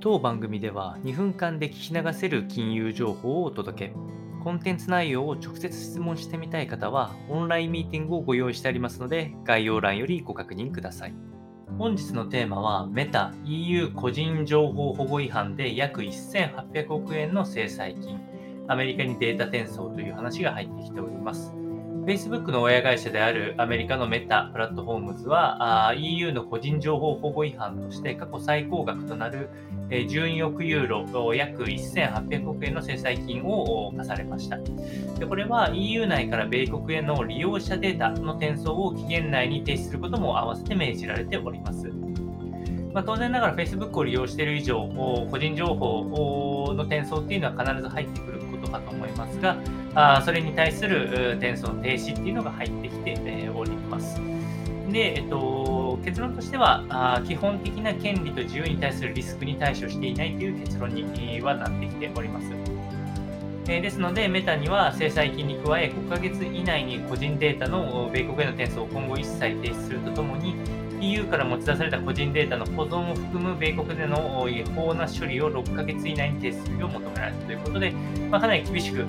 当番組では2分間で聞き流せる金融情報をお届け。コンテンツ内容を直接質問してみたい方は、オンラインミーティングをご用意してありますので、概要欄よりご確認ください。本日のテーマは、メタ EU 個人情報保護違反で約1800億円の制裁金、アメリカにデータ転送という話が入ってきております。Facebook の親会社であるアメリカのメタプラットフォームズは EU の個人情報保護違反として過去最高額となる12億ユーロ、約1800億円の制裁金を課されました。でこれは EU 内から米国への利用者データの転送を期限内に停止することも合わせて命じられております。まあ、当然ながら Facebook を利用している以上、個人情報の転送っていうのは必ず入ってくることかと思いますが、あそれに対する転送停止っていうのが入ってきて、おります。で、えっと、結論としては、基本的な権利と自由に対するリスクに対処していないという結論にはなってきております。えですので、メタには制裁金に加え、5ヶ月以内に個人データの米国への転送を今後一切停止するとともに、EU から持ち出された個人データの保存を含む米国での違法な処理を6ヶ月以内に停止するよう求められたということで、まあ、かなり厳しく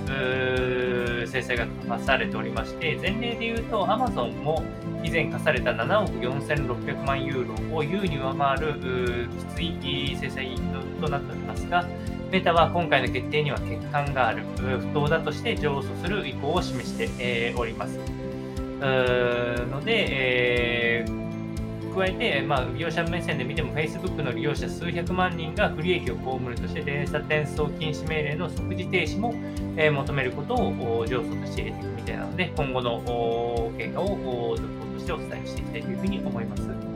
制裁が課されておりまして、前例で言うと Amazon も以前課された7億4600万ユーロを優に上回るきつい制裁となっておりますが、メタは今回の決定には欠陥がある、不当だとして上訴する意向を示しております。ので、え加えて、まあ、利用者目線で見ても Facebook の利用者数百万人が不利益を被るとして電車転送禁止命令の即時停止も、え、求めることを上訴として入れていくみたいなので今後の経過を続報としてお伝えしていきたいというふうに思います。